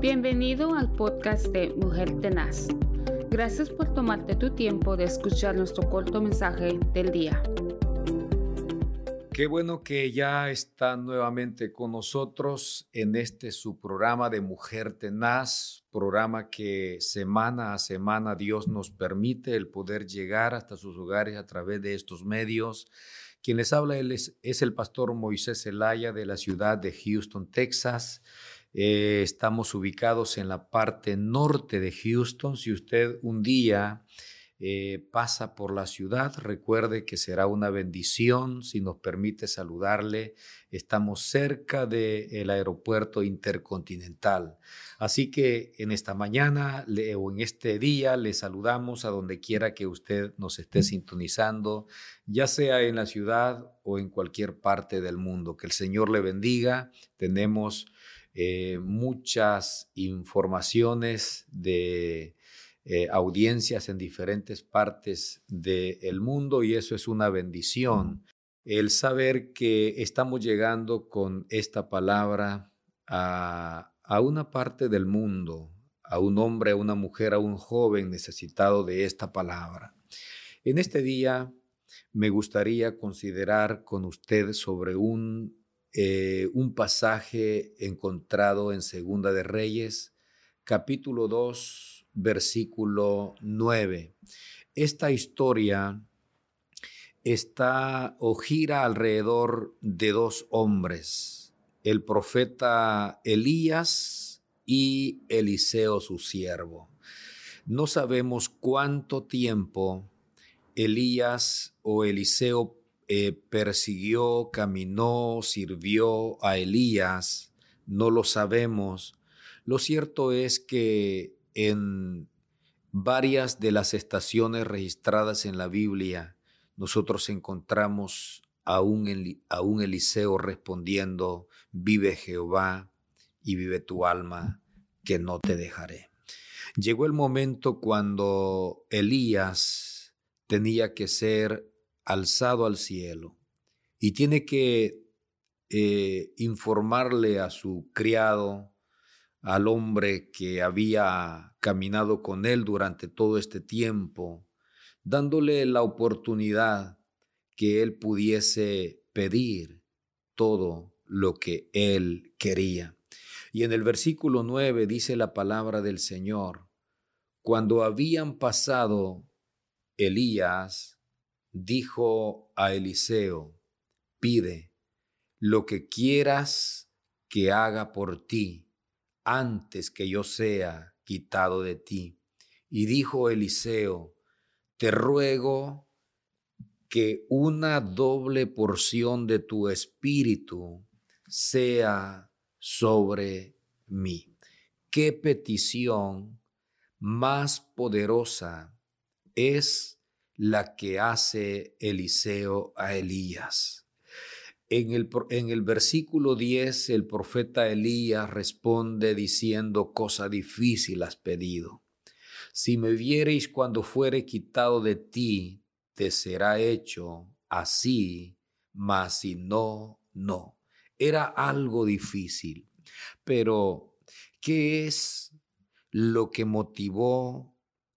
Bienvenido al podcast de Mujer Tenaz. Gracias por tomarte tu tiempo de escuchar nuestro corto mensaje del día. Qué bueno que ya está nuevamente con nosotros en este su programa de Mujer Tenaz, programa que semana a semana Dios nos permite el poder llegar hasta sus hogares a través de estos medios. Quien les habla es, es el pastor Moisés Zelaya de la ciudad de Houston, Texas. Eh, estamos ubicados en la parte norte de Houston. Si usted un día eh, pasa por la ciudad, recuerde que será una bendición si nos permite saludarle. Estamos cerca del aeropuerto intercontinental. Así que en esta mañana o en este día le saludamos a donde quiera que usted nos esté sintonizando, ya sea en la ciudad o en cualquier parte del mundo. Que el Señor le bendiga. Tenemos eh, muchas informaciones de eh, audiencias en diferentes partes del mundo y eso es una bendición. El saber que estamos llegando con esta palabra a, a una parte del mundo, a un hombre, a una mujer, a un joven necesitado de esta palabra. En este día me gustaría considerar con usted sobre un, eh, un pasaje encontrado en Segunda de Reyes, capítulo 2, versículo 9. Esta historia está o gira alrededor de dos hombres, el profeta Elías y Eliseo su siervo. No sabemos cuánto tiempo Elías o Eliseo eh, persiguió, caminó, sirvió a Elías, no lo sabemos. Lo cierto es que en varias de las estaciones registradas en la Biblia, nosotros encontramos a un, a un Eliseo respondiendo, vive Jehová y vive tu alma, que no te dejaré. Llegó el momento cuando Elías tenía que ser alzado al cielo y tiene que eh, informarle a su criado, al hombre que había caminado con él durante todo este tiempo, dándole la oportunidad que él pudiese pedir todo lo que él quería. Y en el versículo 9 dice la palabra del Señor, cuando habían pasado Elías, dijo a Eliseo, pide lo que quieras que haga por ti antes que yo sea quitado de ti. Y dijo Eliseo, te ruego que una doble porción de tu espíritu sea sobre mí. Qué petición más poderosa es la que hace Eliseo a Elías. En el, en el versículo 10 el profeta Elías responde diciendo, cosa difícil has pedido. Si me viereis cuando fuere quitado de ti, te será hecho así, mas si no, no. Era algo difícil. Pero, ¿qué es lo que motivó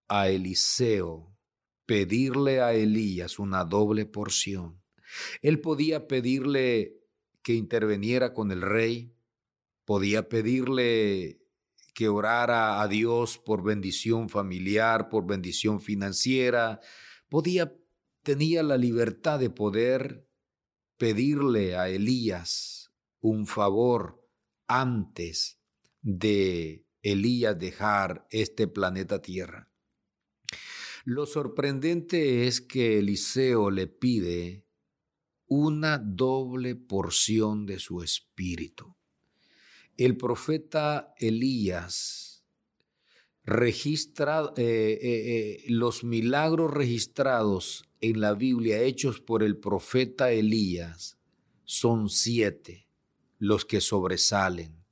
a Eliseo pedirle a Elías una doble porción? Él podía pedirle que interviniera con el rey, podía pedirle que orara a Dios por bendición familiar, por bendición financiera, podía tenía la libertad de poder pedirle a Elías un favor antes de Elías dejar este planeta Tierra. Lo sorprendente es que Eliseo le pide una doble porción de su espíritu. El profeta Elías registra eh, eh, eh, los milagros registrados en la Biblia hechos por el profeta Elías son siete los que sobresalen.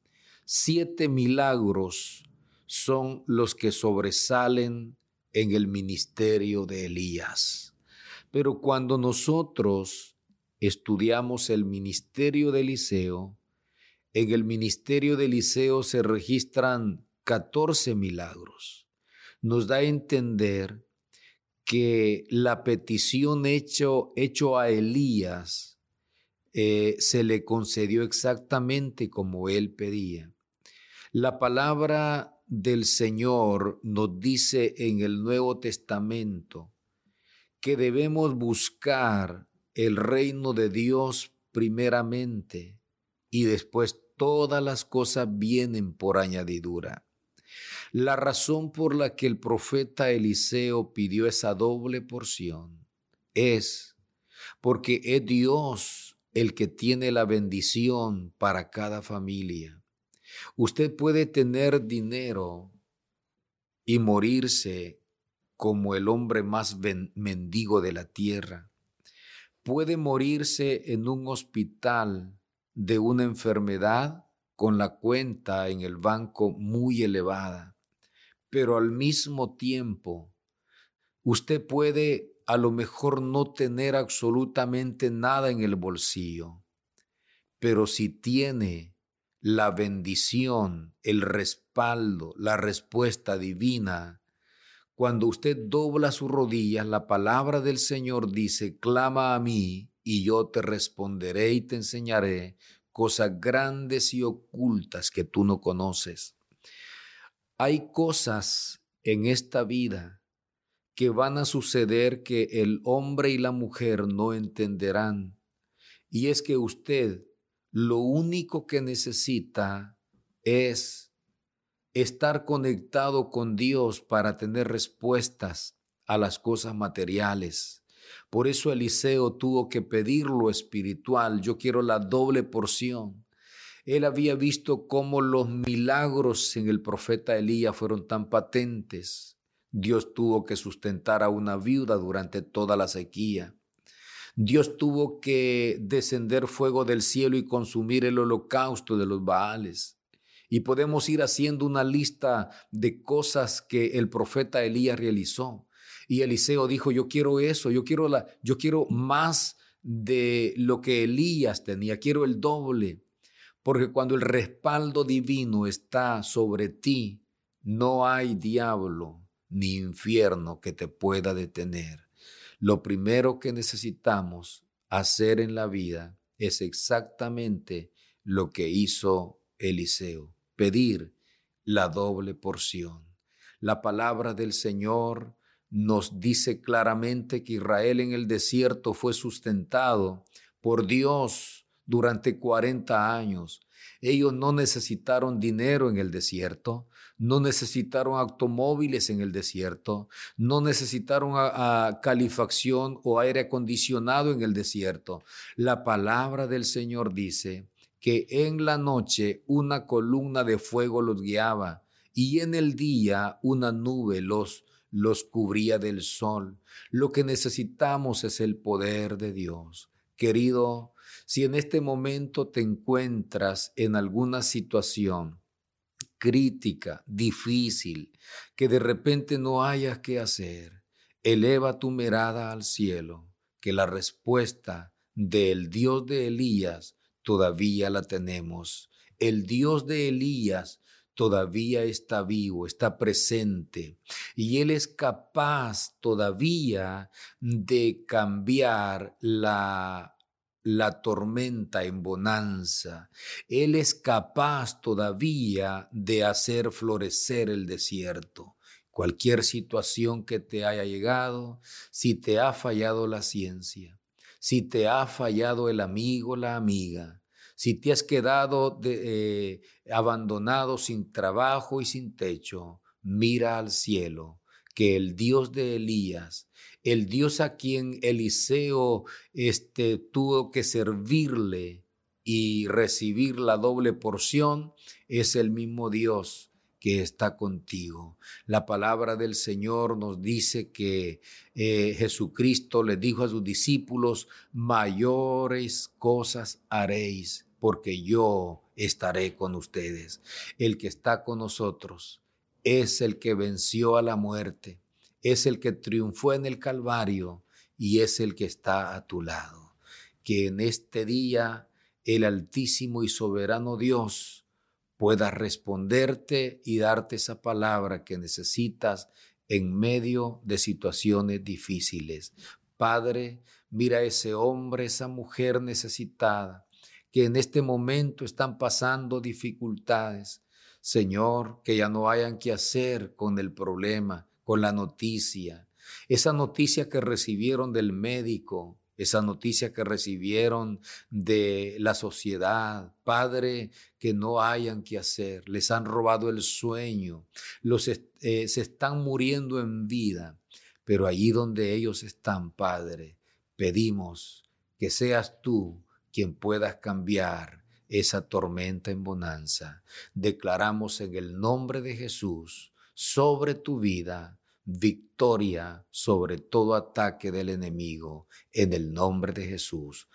Siete milagros son los que sobresalen en el ministerio de Elías. Pero cuando nosotros estudiamos el ministerio de Eliseo, en el ministerio de Eliseo se registran 14 milagros. Nos da a entender que la petición hecho, hecho a Elías eh, se le concedió exactamente como él pedía. La palabra del Señor nos dice en el Nuevo Testamento que debemos buscar el reino de Dios primeramente y después todas las cosas vienen por añadidura. La razón por la que el profeta Eliseo pidió esa doble porción es porque es Dios el que tiene la bendición para cada familia. Usted puede tener dinero y morirse como el hombre más mendigo de la tierra. Puede morirse en un hospital de una enfermedad con la cuenta en el banco muy elevada, pero al mismo tiempo usted puede a lo mejor no tener absolutamente nada en el bolsillo, pero si tiene la bendición, el respaldo, la respuesta divina, cuando usted dobla sus rodillas, la palabra del Señor dice, clama a mí y yo te responderé y te enseñaré cosas grandes y ocultas que tú no conoces. Hay cosas en esta vida que van a suceder que el hombre y la mujer no entenderán. Y es que usted lo único que necesita es estar conectado con Dios para tener respuestas a las cosas materiales por eso Eliseo tuvo que pedir lo espiritual. Yo quiero la doble porción. Él había visto cómo los milagros en el profeta Elías fueron tan patentes. Dios tuvo que sustentar a una viuda durante toda la sequía. Dios tuvo que descender fuego del cielo y consumir el holocausto de los Baales. Y podemos ir haciendo una lista de cosas que el profeta Elías realizó. Y Eliseo dijo, yo quiero eso, yo quiero, la, yo quiero más de lo que Elías tenía, quiero el doble. Porque cuando el respaldo divino está sobre ti, no hay diablo ni infierno que te pueda detener. Lo primero que necesitamos hacer en la vida es exactamente lo que hizo Eliseo, pedir la doble porción. La palabra del Señor nos dice claramente que Israel en el desierto fue sustentado por Dios durante 40 años. Ellos no necesitaron dinero en el desierto, no necesitaron automóviles en el desierto, no necesitaron calefacción o aire acondicionado en el desierto. La palabra del Señor dice que en la noche una columna de fuego los guiaba y en el día una nube los los cubría del sol. Lo que necesitamos es el poder de Dios. Querido, si en este momento te encuentras en alguna situación crítica, difícil, que de repente no hayas que hacer, eleva tu mirada al cielo, que la respuesta del Dios de Elías todavía la tenemos. El Dios de Elías todavía está vivo, está presente y Él es capaz todavía de cambiar la, la tormenta en bonanza. Él es capaz todavía de hacer florecer el desierto. Cualquier situación que te haya llegado, si te ha fallado la ciencia, si te ha fallado el amigo, la amiga, si te has quedado eh, abandonado sin trabajo y sin techo, mira al cielo, que el Dios de Elías, el Dios a quien Eliseo este, tuvo que servirle y recibir la doble porción, es el mismo Dios que está contigo. La palabra del Señor nos dice que eh, Jesucristo le dijo a sus discípulos, mayores cosas haréis porque yo estaré con ustedes. El que está con nosotros es el que venció a la muerte, es el que triunfó en el Calvario y es el que está a tu lado. Que en este día el Altísimo y Soberano Dios pueda responderte y darte esa palabra que necesitas en medio de situaciones difíciles. Padre, mira a ese hombre, esa mujer necesitada, que en este momento están pasando dificultades. Señor, que ya no hayan que hacer con el problema, con la noticia, esa noticia que recibieron del médico, esa noticia que recibieron de la sociedad, Padre, que no hayan que hacer, les han robado el sueño, los, eh, se están muriendo en vida, pero allí donde ellos están, Padre, pedimos que seas tú quien puedas cambiar esa tormenta en bonanza. Declaramos en el nombre de Jesús sobre tu vida victoria sobre todo ataque del enemigo en el nombre de Jesús.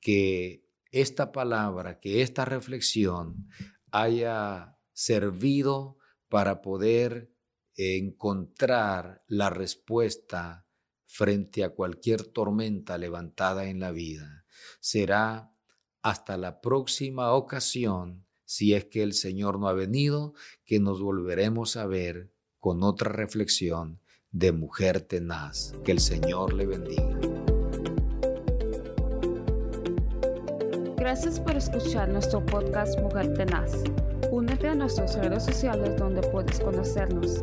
Que esta palabra, que esta reflexión haya servido para poder encontrar la respuesta frente a cualquier tormenta levantada en la vida. Será hasta la próxima ocasión, si es que el Señor no ha venido, que nos volveremos a ver con otra reflexión de Mujer Tenaz. Que el Señor le bendiga. Gracias por escuchar nuestro podcast Mujer Tenaz. Únete a nuestras redes sociales donde puedes conocernos.